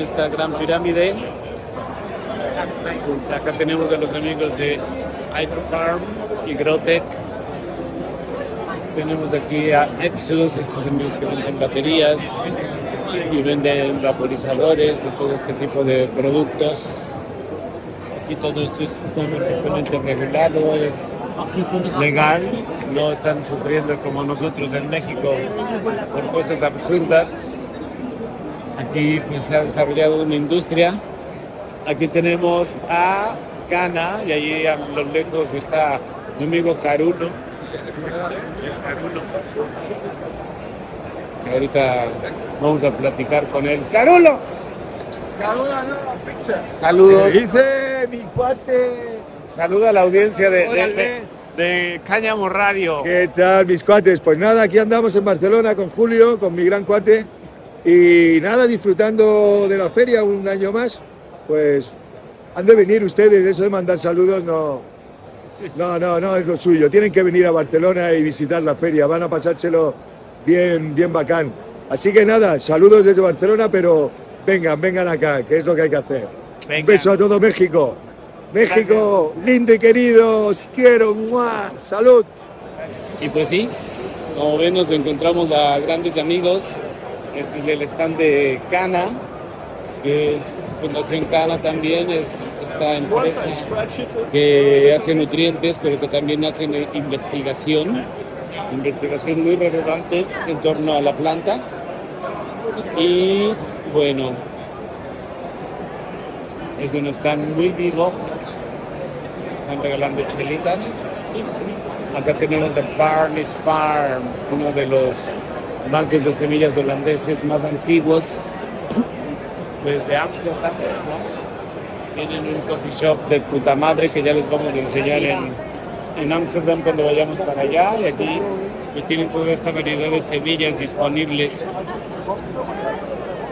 esta gran pirámide. Acá tenemos a los amigos de Hydrofarm y Grotec. Tenemos aquí a Exus, estos amigos que venden baterías y venden vaporizadores y todo este tipo de productos. Aquí todo esto es perfectamente regulado, es legal, no están sufriendo como nosotros en México por cosas absurdas. Aquí pues, se ha desarrollado una industria. Aquí tenemos a Cana y allí a lo lejos está mi amigo Carulo. Es Carulo. Que ahorita vamos a platicar con él. ¡Carulo! Saludos. dice mi cuate? Saluda a la audiencia de, de- de Cáñamo Radio. ¿Qué tal, mis cuates? Pues nada, aquí andamos en Barcelona con Julio, con mi gran cuate. Y nada, disfrutando de la feria un año más. Pues han de venir ustedes, eso de mandar saludos no. No, no, no es lo suyo. Tienen que venir a Barcelona y visitar la feria. Van a pasárselo bien, bien bacán. Así que nada, saludos desde Barcelona, pero vengan, vengan acá, que es lo que hay que hacer. Venga. Un beso a todo México. México, lindo y querido, os quiero. ¡mua! Salud. Y pues sí, como ven nos encontramos a grandes amigos. Este es el stand de Cana, que es Fundación Cana también, es esta empresa que hace nutrientes, pero que también hace investigación, investigación muy relevante en torno a la planta. Y bueno, es un stand muy vivo, están regalando chelitas. Acá tenemos el Barney's Farm, uno de los bancos de semillas holandeses más antiguos, pues de Ámsterdam. Tienen un coffee shop de puta madre que ya les vamos a enseñar en, Ámsterdam cuando vayamos para allá. Y aquí pues tienen toda esta variedad de semillas disponibles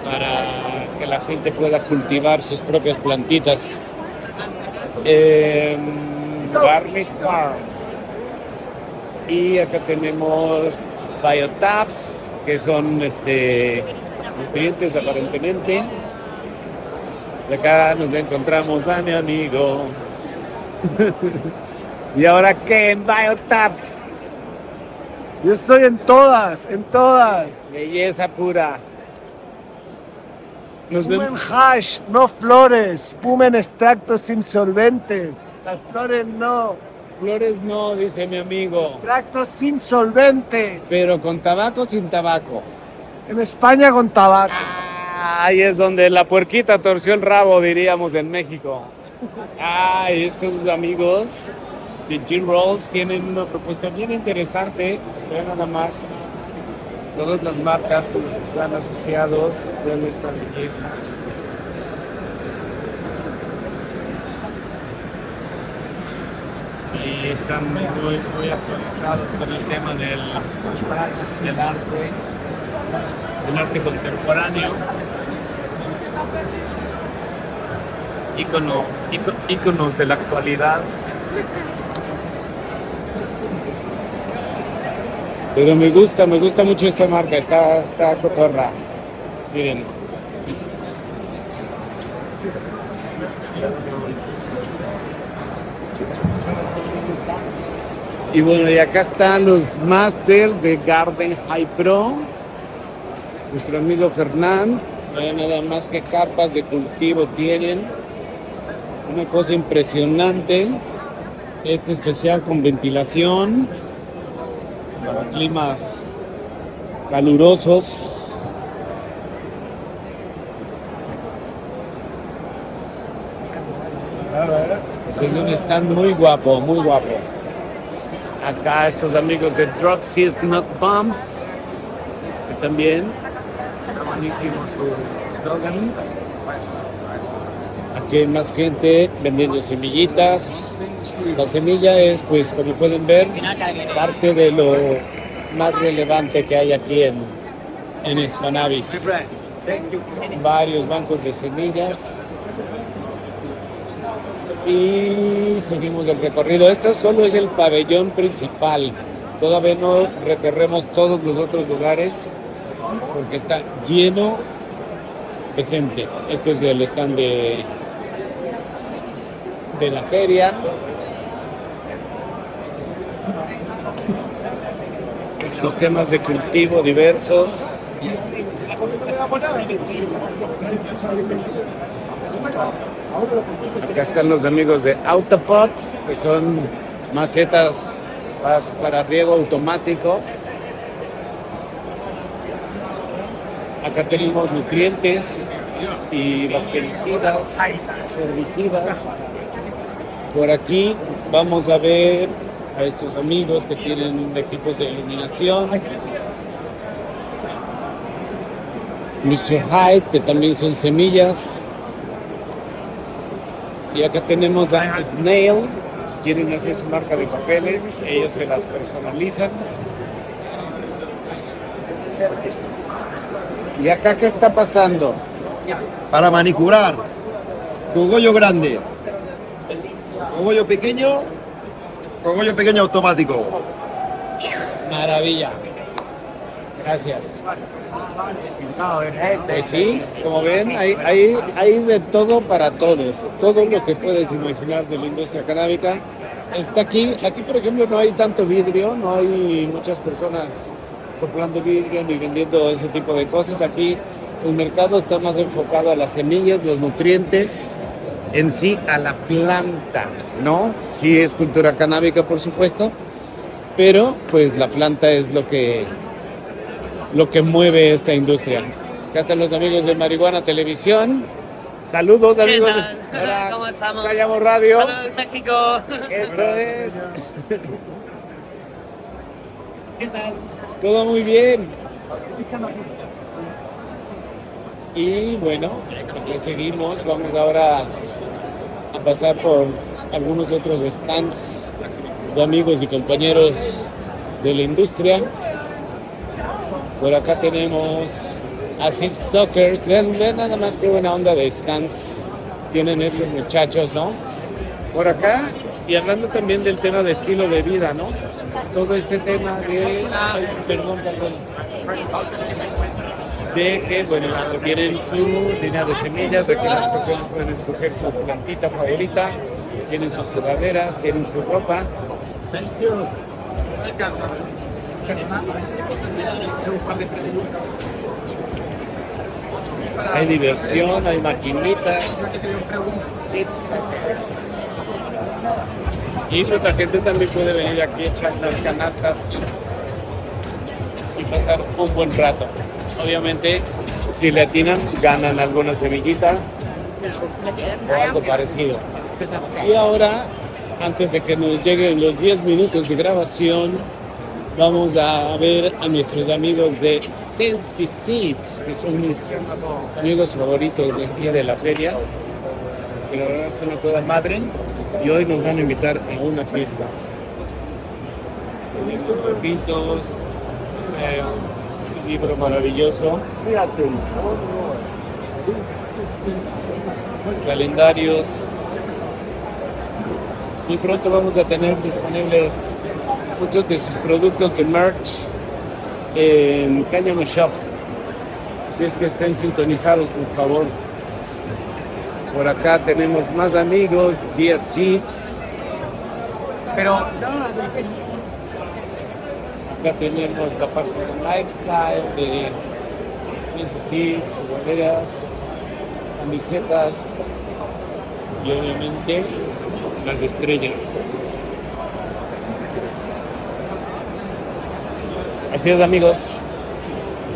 para que la gente pueda cultivar sus propias plantitas. Barney's Farm. Y acá tenemos Biotabs, que son este, nutrientes aparentemente. Y acá nos encontramos a mi amigo. ¿Y ahora qué en Biotabs? Yo estoy en todas, en todas. Belleza pura. Nos Fumen vemos. hash, no flores. Fumen extractos sin solventes. Las flores no. Flores no, dice mi amigo. Extractos sin solventes. Pero con tabaco sin tabaco. En España con tabaco. Ahí es donde la puerquita torció el rabo, diríamos en México. Ay, estos amigos de Gin Rolls tienen una propuesta bien interesante. Vean nada más todas las marcas con las que están asociados. Vean esta belleza. Y están muy, muy actualizados con el tema del el arte, el arte contemporáneo. Ícono, íco- íconos de la actualidad. Pero me gusta, me gusta mucho esta marca, está, está cotorra. Miren. Y bueno, y acá están los masters de Garden High Pro. Nuestro amigo Fernán. Vean nada más que carpas de cultivo tienen. Una cosa impresionante. Este especial con ventilación para climas calurosos. Pues es un stand muy guapo, muy guapo. Acá estos amigos de Drop Seed Nut Bombs, que también buenísimo su slogan. Aquí hay más gente vendiendo semillitas. La semilla es, pues, como pueden ver, parte de lo más relevante que hay aquí en, en Hispanavis. Varios bancos de semillas. Y seguimos el recorrido. Esto solo es el pabellón principal. Todavía no recorremos todos los otros lugares porque está lleno de gente. Este es el stand de, de la feria. Sistemas de cultivo diversos. Acá están los amigos de Autopod, que son macetas para, para riego automático. Acá tenemos nutrientes y bactericidas, herbicidas. Por aquí vamos a ver a estos amigos que tienen equipos de iluminación. Mr. Hyde, que también son semillas. Y acá tenemos a Snail, si quieren hacer su marca de papeles, ellos se las personalizan. ¿Y acá qué está pasando? para manicurar. Cogollo grande. Cogollo pequeño. Cogollo pequeño automático. Maravilla. Gracias. Pues sí, como ven, hay, hay, hay de todo para todos. Todo lo que puedes imaginar de la industria canábica está aquí. Aquí, por ejemplo, no hay tanto vidrio, no hay muchas personas soplando vidrio ni vendiendo ese tipo de cosas. Aquí el mercado está más enfocado a las semillas, los nutrientes, en sí a la planta, ¿no? Sí es cultura canábica, por supuesto, pero pues la planta es lo que lo que mueve esta industria. Acá están los amigos de Marihuana Televisión. Saludos ¿Qué amigos. tal? Hola, ¿Cómo estamos? Callamo Radio. Saludos, México. Eso es. Todo muy bien. Y bueno, aquí seguimos. Vamos ahora a pasar por algunos otros stands de amigos y compañeros de la industria. Por acá tenemos Acid Stalkers. Vean, vean nada más qué buena onda de stands tienen estos muchachos, ¿no? Por acá, y hablando también del tema de estilo de vida, ¿no? Todo este tema de. perdón, perdón. De que, bueno, tienen su línea de semillas, de que las personas pueden escoger su plantita favorita, tienen sus sudaderas, tienen su ropa. Hay diversión, hay maquinitas, y pues la gente también puede venir aquí a echar las canastas y pasar un buen rato. Obviamente, si le atinan, ganan algunas semillitas o algo parecido. Y ahora, antes de que nos lleguen los 10 minutos de grabación, vamos a ver a nuestros amigos de Sensi Seeds, que son mis amigos favoritos de aquí de la feria. Que la verdad son a toda madre y hoy nos van a invitar a una fiesta. Con estos papitos, este libro maravilloso, calendarios. Muy pronto vamos a tener disponibles muchos de sus productos de merch en Cáñamo Shop. Así es que estén sintonizados, por favor. Por acá tenemos más amigos, Gia Seeds. Pero acá tenemos la parte de lifestyle, de Gia Seeds, sudaderas, camisetas y obviamente las estrellas. Así es amigos,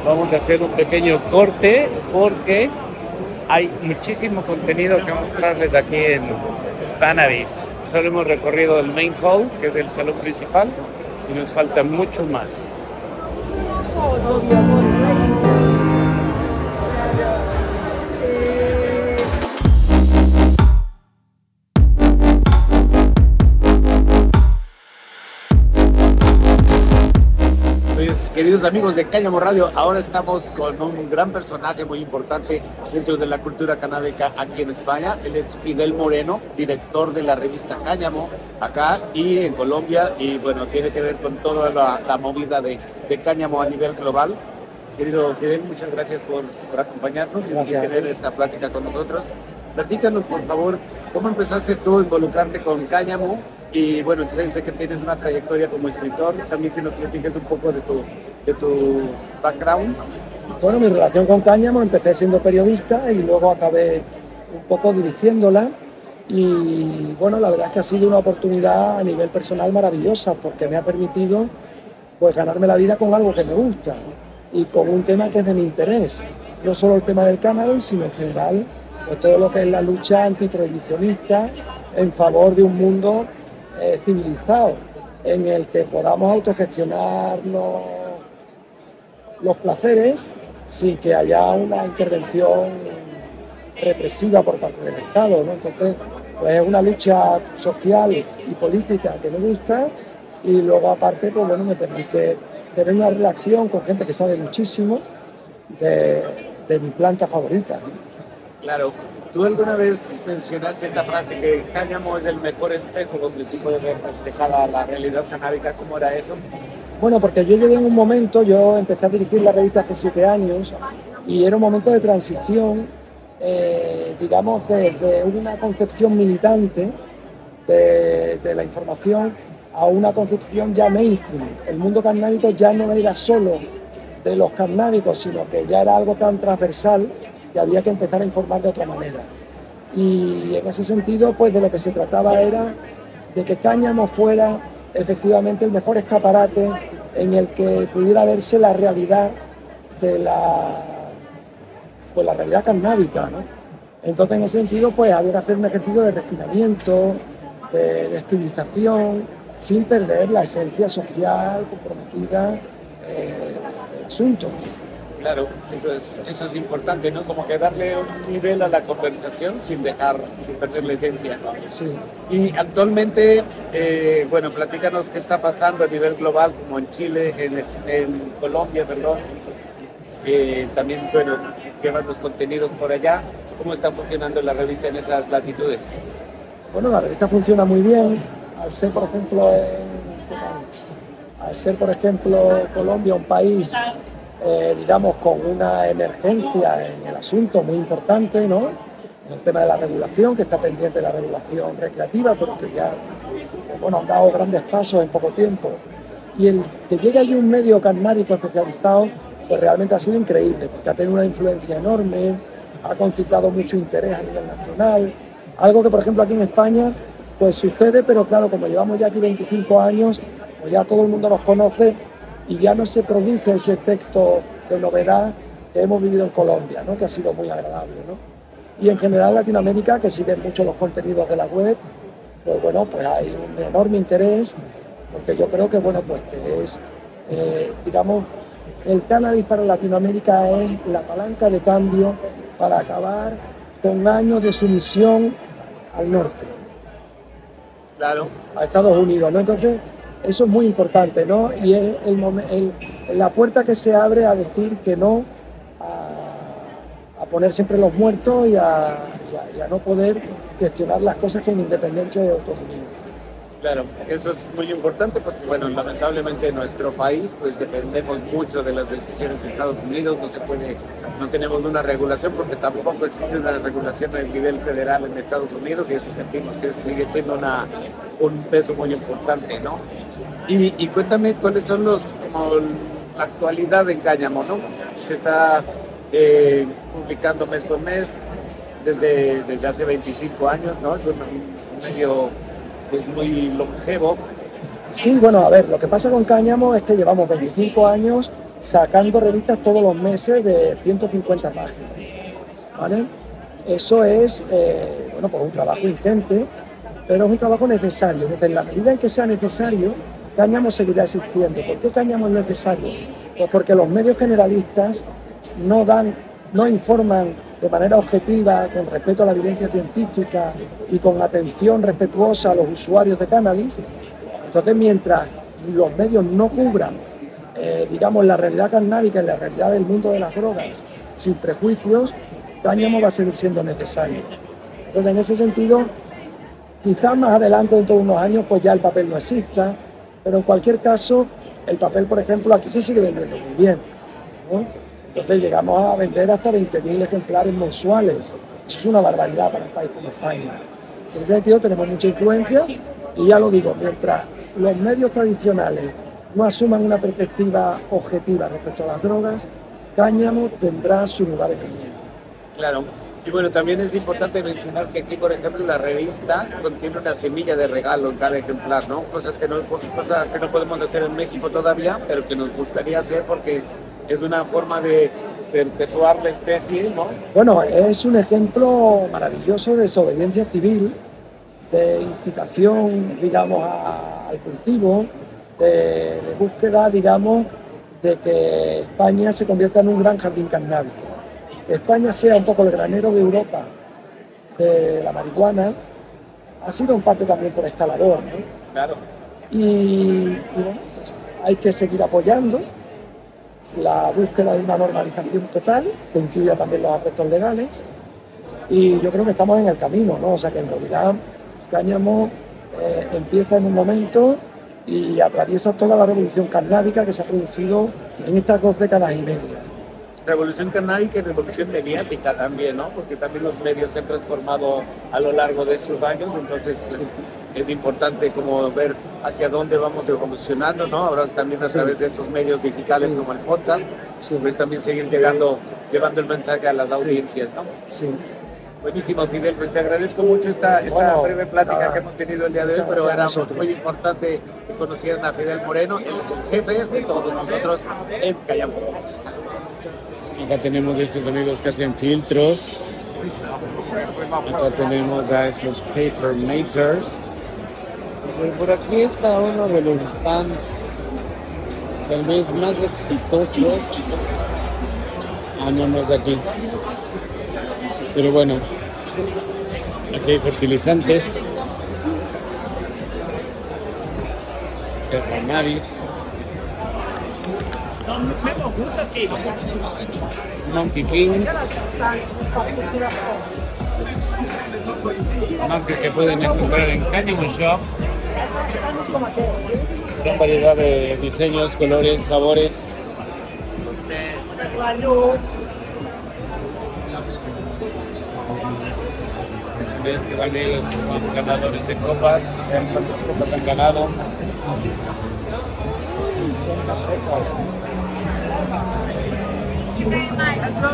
vamos a hacer un pequeño corte porque hay muchísimo contenido que mostrarles aquí en Spanavis. Solo hemos recorrido el main hall, que es el salón principal, y nos falta mucho más. Queridos amigos de Cáñamo Radio, ahora estamos con un gran personaje muy importante dentro de la cultura canábica aquí en España. Él es Fidel Moreno, director de la revista Cáñamo, acá y en Colombia. Y bueno, tiene que ver con toda la, la movida de, de Cáñamo a nivel global. Querido Fidel, muchas gracias por, por acompañarnos y tener esta plática con nosotros. Platícanos, por favor, cómo empezaste tú a involucrarte con Cáñamo y bueno, entonces sé que tienes una trayectoria como escritor, también que nos platiques un poco de tu, de tu background. Bueno, mi relación con Cáñamo, empecé siendo periodista y luego acabé un poco dirigiéndola. Y bueno, la verdad es que ha sido una oportunidad a nivel personal maravillosa porque me ha permitido pues ganarme la vida con algo que me gusta y con un tema que es de mi interés. No solo el tema del cannabis, sino en general pues todo lo que es la lucha antiprohibicionista en favor de un mundo eh, civilizado en el que podamos autogestionarnos los placeres sin que haya una intervención represiva por parte del Estado. ¿no? Entonces, pues es una lucha social y política que me gusta y luego aparte, pues bueno, me permite tener una relación con gente que sabe muchísimo de, mi planta favorita. Claro, tú alguna vez mencionaste esta frase que Cáñamo es el mejor espejo donde se puede ver reflejada la realidad canábica, ¿cómo era eso? Bueno, porque yo llegué en un momento, yo empecé a dirigir la revista hace siete años y era un momento de transición, eh, digamos, desde una concepción militante de, de la información a una concepción ya mainstream. El mundo canábico ya no era solo de los canábicos, sino que ya era algo tan transversal que había que empezar a informar de otra manera. Y en ese sentido, pues de lo que se trataba era de que Cáñamo fuera efectivamente el mejor escaparate en el que pudiera verse la realidad de la, pues la realidad canábica. ¿no? Entonces, en ese sentido, pues había que hacer un ejercicio de refinamiento, de, de estilización, sin perder la esencia social comprometida eh, del asunto. Claro, eso es, eso es importante, ¿no? Como que darle un nivel a la conversación sin dejar, sin perder la esencia. Sí. Y actualmente, eh, bueno, platícanos qué está pasando a nivel global, como en Chile, en, en Colombia, perdón. Eh, también, bueno, llevan los contenidos por allá. ¿Cómo está funcionando la revista en esas latitudes? Bueno, la revista funciona muy bien. Al ser, por ejemplo, en- al ser, por ejemplo, Colombia un país, eh, digamos, con una emergencia en el asunto muy importante, ¿no? En el tema de la regulación, que está pendiente de la regulación recreativa, pero que ya, eh, bueno, han dado grandes pasos en poco tiempo. Y el que llegue allí un medio canábico especializado, pues realmente ha sido increíble, porque ha tenido una influencia enorme, ha concitado mucho interés a nivel nacional, algo que por ejemplo aquí en España pues sucede, pero claro, como llevamos ya aquí 25 años, pues ya todo el mundo nos conoce y ya no se produce ese efecto de novedad que hemos vivido en Colombia, ¿no? que ha sido muy agradable. ¿no? Y en general Latinoamérica, que siguen mucho los contenidos de la web, pues bueno, pues hay un enorme interés, porque yo creo que bueno, pues que es, eh, digamos, el cannabis para Latinoamérica es la palanca de cambio para acabar con años de sumisión al norte, Claro, a Estados Unidos, ¿no? Entonces, eso es muy importante, ¿no? Y es el, la puerta que se abre a decir que no a, poner siempre los muertos y a no poder gestionar las cosas con independencia y autonomía. Claro, eso es muy importante porque, bueno, lamentablemente en nuestro país, pues dependemos mucho de las decisiones de Estados Unidos, no se puede, no tenemos una regulación porque tampoco existe una regulación a nivel federal en Estados Unidos y eso sentimos que sigue siendo una, un peso muy importante, ¿no? Y, cuéntame cuáles son los, como la actualidad en Cáñamo, ¿no? Se está eh, publicando mes con mes desde, desde hace 25 años, ¿no? Es un medio pues, muy longevo. Sí, bueno, a ver, lo que pasa con Cáñamo es que llevamos 25 años sacando revistas todos los meses de 150 páginas, ¿vale? Eso es, eh, bueno, pues un trabajo ingente, pero es un trabajo necesario. Entonces, en la medida en que sea necesario, Cáñamo seguirá existiendo. ¿Por qué Cáñamo es necesario? Pues porque los medios generalistas no dan, no informan de manera objetiva, con respeto a la evidencia científica y con atención respetuosa a los usuarios de cannabis. Entonces, mientras los medios no cubran, eh, digamos, la realidad canábica y la realidad del mundo de las drogas sin prejuicios, Cáñamo va a seguir siendo necesario. Entonces, en ese sentido, quizás más adelante, dentro de unos años, pues ya el papel no exista, pero en cualquier caso, el papel, por ejemplo, aquí se sigue vendiendo muy bien. ¿no? Entonces llegamos a vender hasta 20.000 ejemplares mensuales. Eso es una barbaridad para un país como España. En ese sentido tenemos mucha influencia y ya lo digo, mientras los medios tradicionales no asuman una perspectiva objetiva respecto a las drogas, Cáñamo tendrá su lugar en el mundo. Claro. Y bueno, también es importante mencionar que aquí, por ejemplo, la revista contiene una semilla de regalo en cada ejemplar, ¿no? Cosas que no, cosas que no podemos hacer en México todavía, pero que nos gustaría hacer porque es una forma de perpetuar la especie, ¿no? Bueno, es un ejemplo maravilloso de desobediencia civil, de incitación, digamos, al cultivo, de, de búsqueda, digamos, de que España se convierta en un gran jardín canábico. Que España sea un poco el granero de Europa de la marihuana, ha sido en parte también por esta labor. ¿no? Claro. Y, y bueno, pues hay que seguir apoyando la búsqueda de una normalización total, que incluya también los aspectos legales. Y yo creo que estamos en el camino, ¿no? O sea que en realidad Cáñamo eh, empieza en un momento y atraviesa toda la revolución canábica que se ha producido en estas dos décadas y media. Revolución canábica y revolución mediática también, ¿no? Porque también los medios se han transformado a lo largo de estos años, entonces pues, es importante como ver hacia dónde vamos evolucionando, ¿no? Ahora también a Sí. través de estos medios digitales Sí. como el podcast, Sí. pues también seguir llegando, llevando el mensaje a las audiencias, ¿no? Sí. Buenísimo, Fidel, pues te agradezco mucho esta, esta Bueno, breve plática nada. que hemos tenido el día de hoy, pero era a muy importante que conocieran a Fidel Moreno, el jefe de todos nosotros en Cayambo. Acá tenemos estos amigos que hacen filtros. Acá tenemos a esos paper makers. Por aquí está uno de los stands tal vez más exitosos. Ah, no, no es aquí. Pero bueno, aquí hay fertilizantes. Cannabis. Monkey King. Marca que pueden encontrar en Cáñamo Shop. Gran variedad de diseños, colores, sabores. Van son ganadores de copas. Cuántas copas han ganado.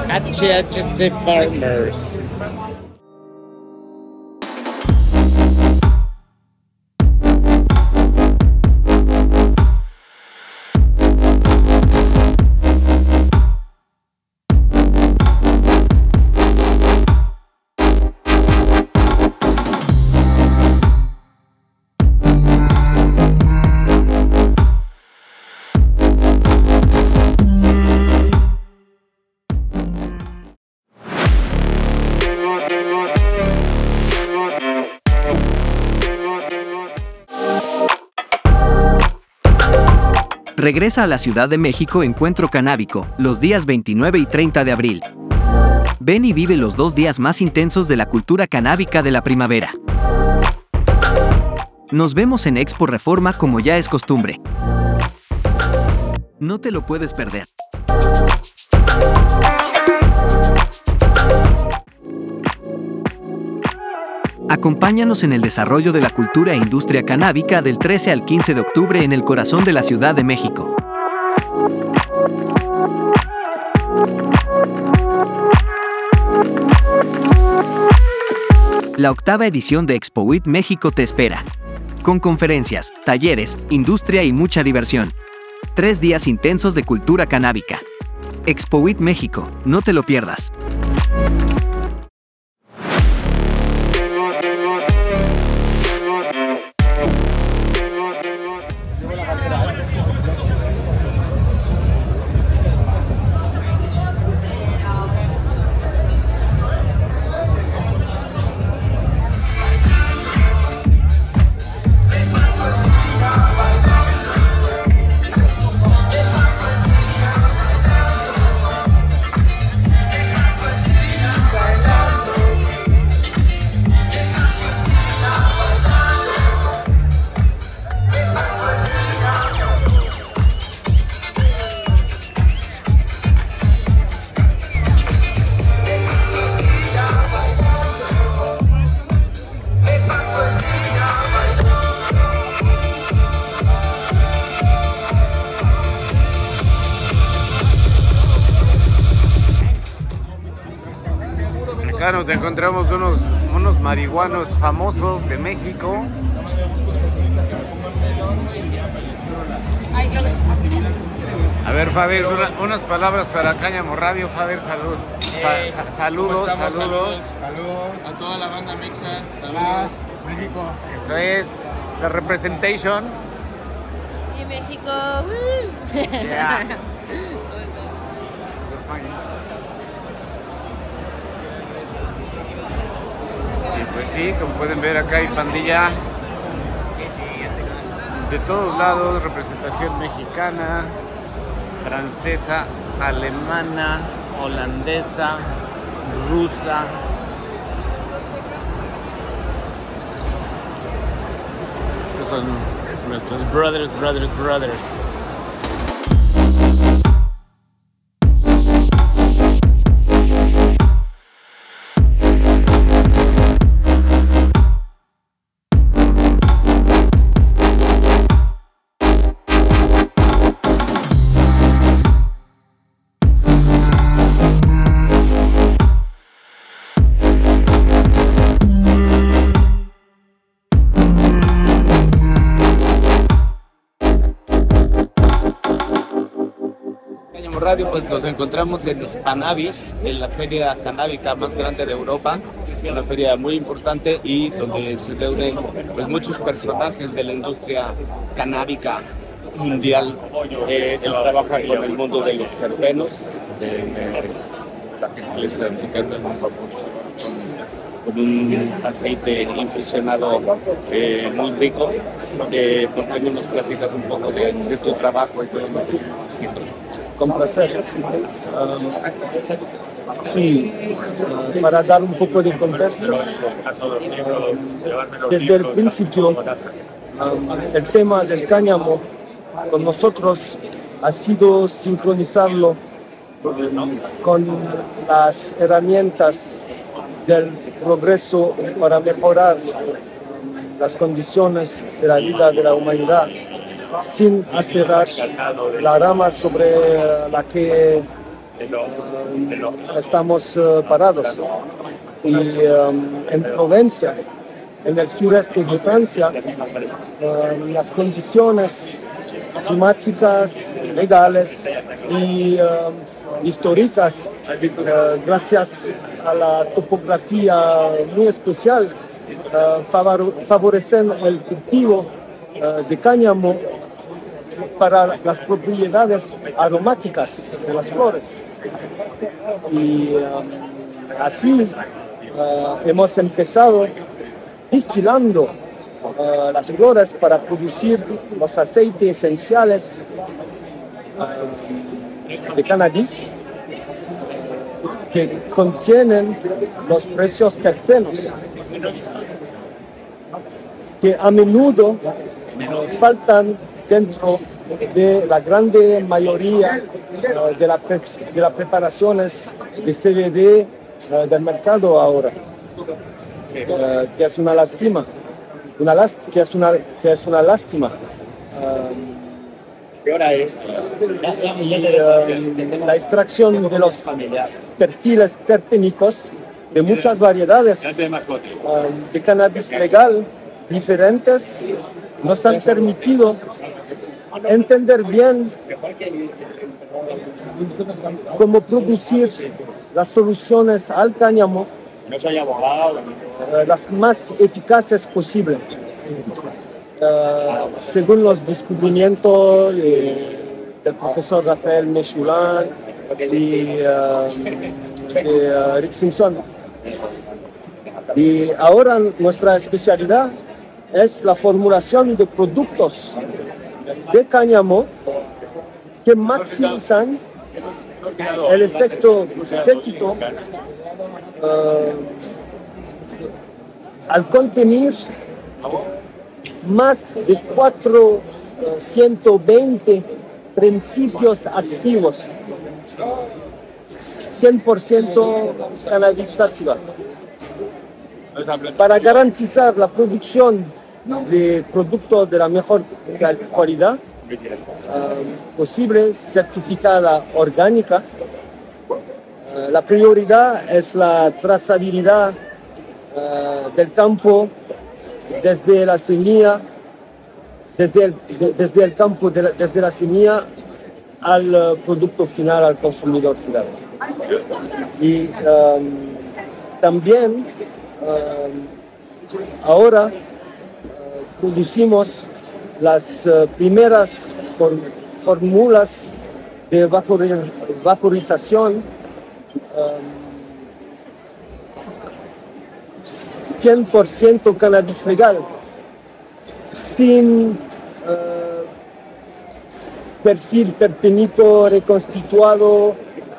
HHC Farmers. Regresa a la Ciudad de México Encuentro Canábico, los días 29 y 30 de abril. Ven y vive los dos días más intensos de la cultura canábica de la primavera. Nos vemos en Expo Reforma como ya es costumbre. No te lo puedes perder. Acompáñanos en el desarrollo de la cultura e industria canábica del 13 al 15 de octubre en el corazón de la Ciudad de México. La octava edición de ExpoWIT México te espera. Con conferencias, talleres, industria y mucha diversión. Tres días intensos de cultura canábica. ExpoWIT México, no te lo pierdas. Acá nos encontramos unos, unos marihuanos famosos de México. A ver, Fader, una- unas palabras para Cáñamo Radio. Fader, salud. Sa- sa- saludos, saludos. A toda la banda mexa, saludos. México. Eso es la representation. Y México. Yeah. pues sí, como pueden ver acá hay pandilla de todos lados, representación mexicana, francesa, alemana, holandesa, rusa. Estos son nuestros brothers, brothers, brothers. Pues nos encontramos en Spanavis, en la feria canábica más grande de Europa, una feria muy importante y donde se reúnen pues, muchos personajes de la industria canábica mundial. Eh, él trabaja con el mundo de los terpenos, de, de un con un aceite infusionado eh, muy rico. Eh, ¿Por qué no nos platicas un poco de, de tu trabajo y todo lo que? Con placer. Um, sí, para dar un poco de contexto, desde el principio, el tema del cáñamo con nosotros ha sido sincronizarlo con las herramientas del progreso para mejorar las condiciones de la vida de la humanidad sin acerrar la rama sobre la que estamos eh, parados. Y um, en Provencia, en el sureste de Francia, eh, las condiciones climáticas, legales y eh, históricas, eh, gracias a la topografía muy especial, eh, favor- favorecen el cultivo eh, de cáñamo para las propiedades aromáticas de las flores. Y eh, así eh, hemos empezado distilando las flores para producir los aceites esenciales de cannabis que contienen los precios terpenos que a menudo faltan dentro de la grande mayoría eh, de, la de las preparaciones de CBD eh, del mercado ahora, Eh, que es una lástima, una last- que, es una, que es una lástima. ¿Qué hora es? y la extracción de los perfiles terpénicos de muchas variedades de cannabis legal diferentes nos han permitido entender bien cómo producir las soluciones al cáñamo eh, las más eficaces posibles. Eh, según los descubrimientos eh, del profesor Rafael Mechulán y de Rick Simpson. Y ahora nuestra especialidad es la formulación de productos de cáñamo que maximizan el efecto séquito eh, al contener más de 420 principios activos, 100% cannabis sativa. Para garantizar la producción de productos de la mejor cal- calidad eh, posible, certificada orgánica, Eh, la prioridad es la trazabilidad eh, del campo desde la semilla, desde el, de- desde el campo, de la- desde la semilla al eh, producto final, al consumidor final. Y em, también em, ahora producimos las eh, primeras fórmulas de vapori- vaporización em, 100% cannabis legal, sin eh, perfil terpenito reconstituido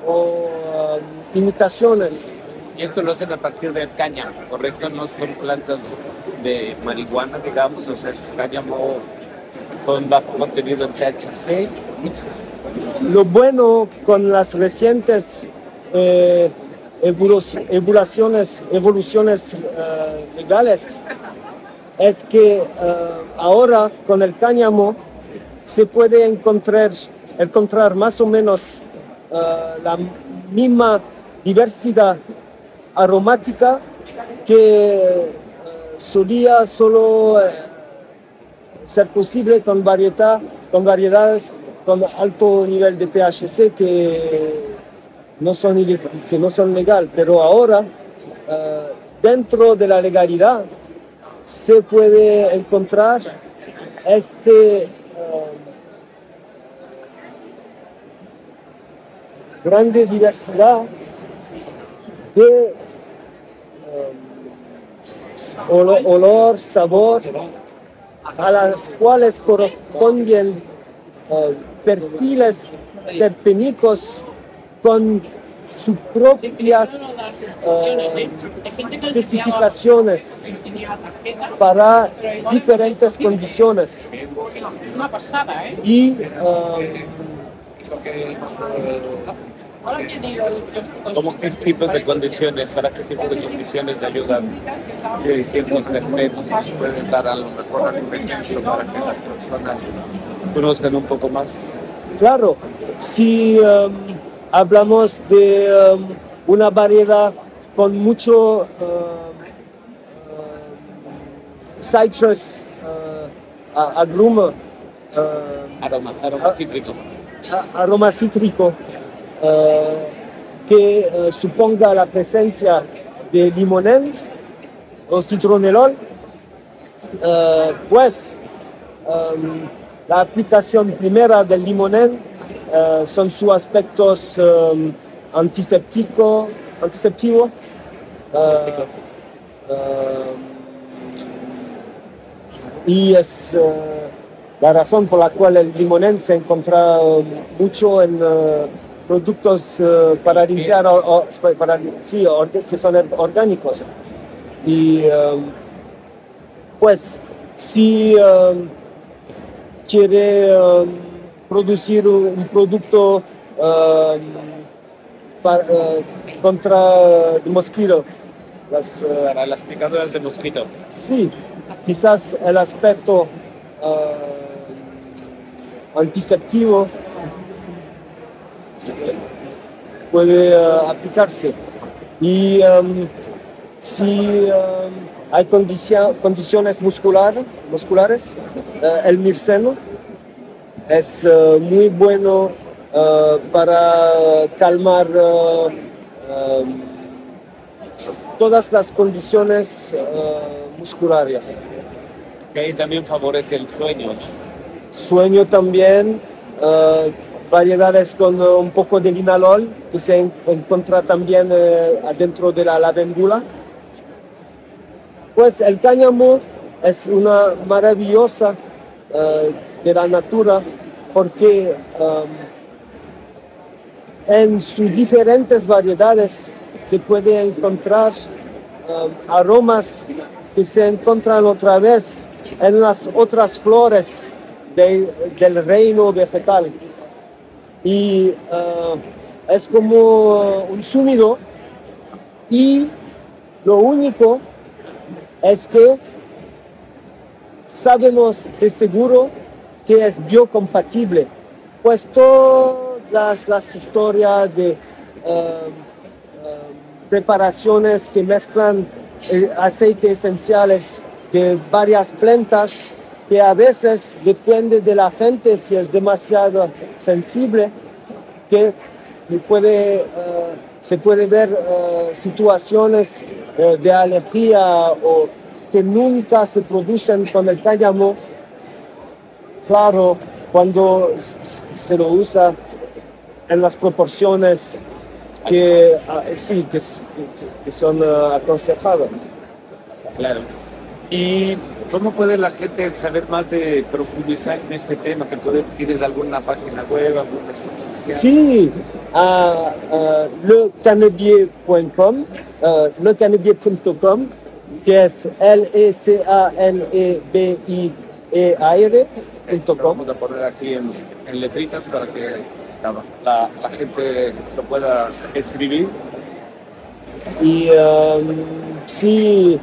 o um, imitaciones. Y esto lo hacen a partir del cáñamo, ¿correcto? No son plantas de marihuana, digamos, o sea, es cáñamo con bajo contenido en THC. Lo bueno con las recientes eh, evolu- evoluciones, evoluciones eh, legales es que eh, ahora con el cáñamo se puede encontrar, encontrar más o menos eh, la misma diversidad aromática que eh, solía solo eh, ser posible con, variedad, con variedades con alto nivel de THC que no son, que no son legal, pero ahora eh, dentro de la legalidad se puede encontrar este grande diversidad de olo- olor, sabor, a las cuales corresponden eh, perfiles terpenicos con sus propias eh, especificaciones para diferentes condiciones. Y eh, ¿Cómo qué tipos de condiciones, para qué tipo de condiciones de ayuda de ciertos terpenos se pueden dar a lo mejor algún ejemplo para que las personas conozcan un poco más? Claro, si um, hablamos de um, una variedad con mucho um, um, citrus uh, agruma, um, Aroma, aroma cítrico. a- aroma cítrico, uh, que uh, suponga la presencia de limonel o citronelol, uh, pues um, la aplicación primera del limonel eh, son sus aspectos um, antiséptico, antiséptivo, eh, eh, y es eh, la razón por la cual el limonel se encuentra mucho en eh, productos eh, para limpiar, o- o- para, sí, que son orgánicos. Y um, pues si um, quiere producir un producto para- eh, contra el mosquito. Las, eh, Para las picaduras de mosquito. sí, quizás el aspecto eh, antiséptico puede eh, aplicarse. Y um, si um, hay condicia- condiciones muscular- musculares, eh, el mirceno es eh, muy bueno para calmar um, todas las condiciones musculares. Que también favorece el sueño. Sueño también, variedades con eh, un poco de linalol que se en- encuentra también eh, adentro de la lavandula. Pues el cáñamo es una maravillosa eh, de la natura porque en sus diferentes variedades se puede encontrar aromas que se encuentran otra vez en las otras flores de- del reino vegetal. Y uh, es como un sumido y lo único es que sabemos de seguro que es biocompatible, pues todas las historias de eh, preparaciones que mezclan aceites esenciales de varias plantas que a veces depende de la gente si es demasiado sensible que puede, eh, se puede ver eh, situaciones eh, de alergia o que nunca se producen con el cáñamo. Claro, cuando se lo usa en las proporciones que, ah, sí, que, que- son aconsejadas. Claro. ¿Y cómo puede la gente saber más de profundizar en este tema? ¿Te puede, ¿Tienes alguna página web, alguna red social? Sí, a a lecanebier.com, uh, lecanebier.com, que es L-E-C-A-N-E-B-I-E-R.com. Vamos a poner aquí en, en letritas para que la, la- la gente lo pueda escribir. Y um, sí,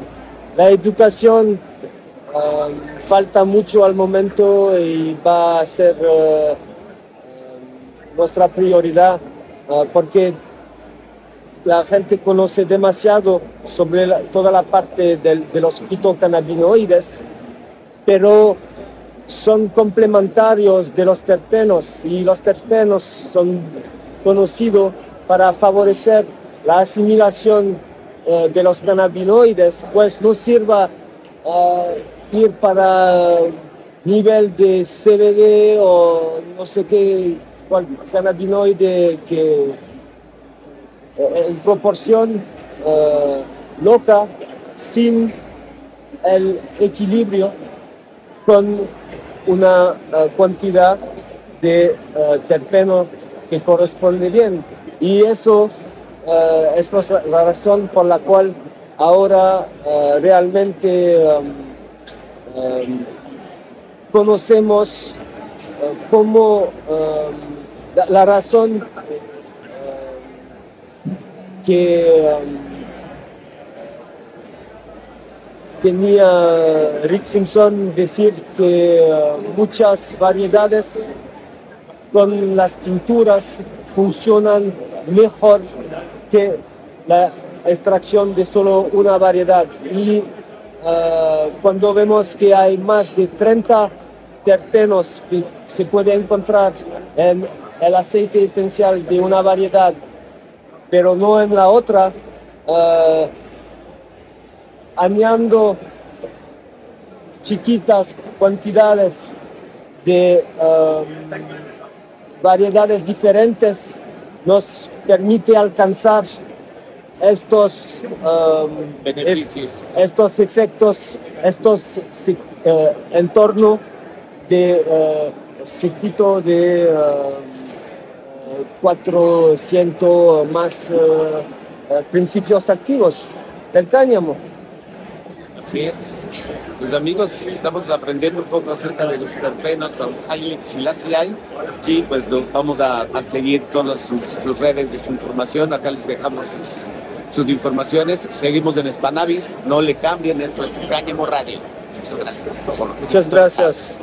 la educación falta mucho al momento y va a ser um, nuestra prioridad uh, porque la gente conoce demasiado sobre toda la parte de los fitocannabinoides, pero son complementarios de los terpenos y los terpenos son conocidos para favorecer la asimilación eh, de los cannabinoides, pues no sirva eh, ir para nivel de CBD o no sé qué cual cannabinoide que eh, en proporción eh, loca sin el equilibrio con una eh, cantidad de eh, terpeno que corresponde bien. Y eso es la, razón por la cual ahora realmente um, um, conocemos eh, cómo um, la, razón eh, que tenía Rick Simpson decir que muchas variedades con las tinturas funcionan mejor que la extracción de solo una variedad. Y eh, cuando vemos que hay más de 30 terpenos que se puede encontrar en el aceite esencial de una variedad, pero no en la otra, eh, añadiendo chiquitas cantidades de um, variedades diferentes nos permite alcanzar estos um, Beneficios. ef- estos efectos estos eh, en torno de eh, sequito de eh, eh, 400 más eh, eh, principios activos del cáñamo. Así es. Pues amigos, estamos aprendiendo un poco acerca de los terpenos, hay, y pues vamos a, a seguir todas sus, sus redes y su información. Acá les dejamos sus, sus informaciones. Seguimos en Spanavis, no le cambien, esto es Cáñamo Radio. Muchas gracias. Muchas gracias.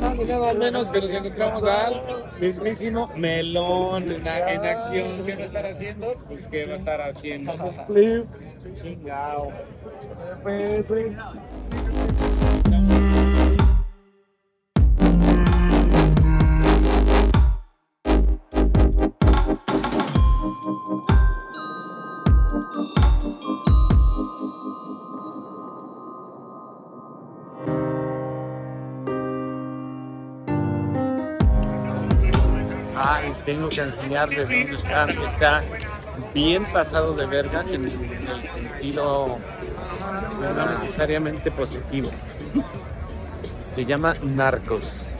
más y nada menos que nos encontramos al mismísimo Melón en, a- en acción. ¿Qué va a estar haciendo? Pues ¿qué va a estar haciendo? Chingao. Ay, tengo que enseñarles dónde está, está bien pasado de verga en, en el sentido pues, no necesariamente positivo. Se llama Narcos.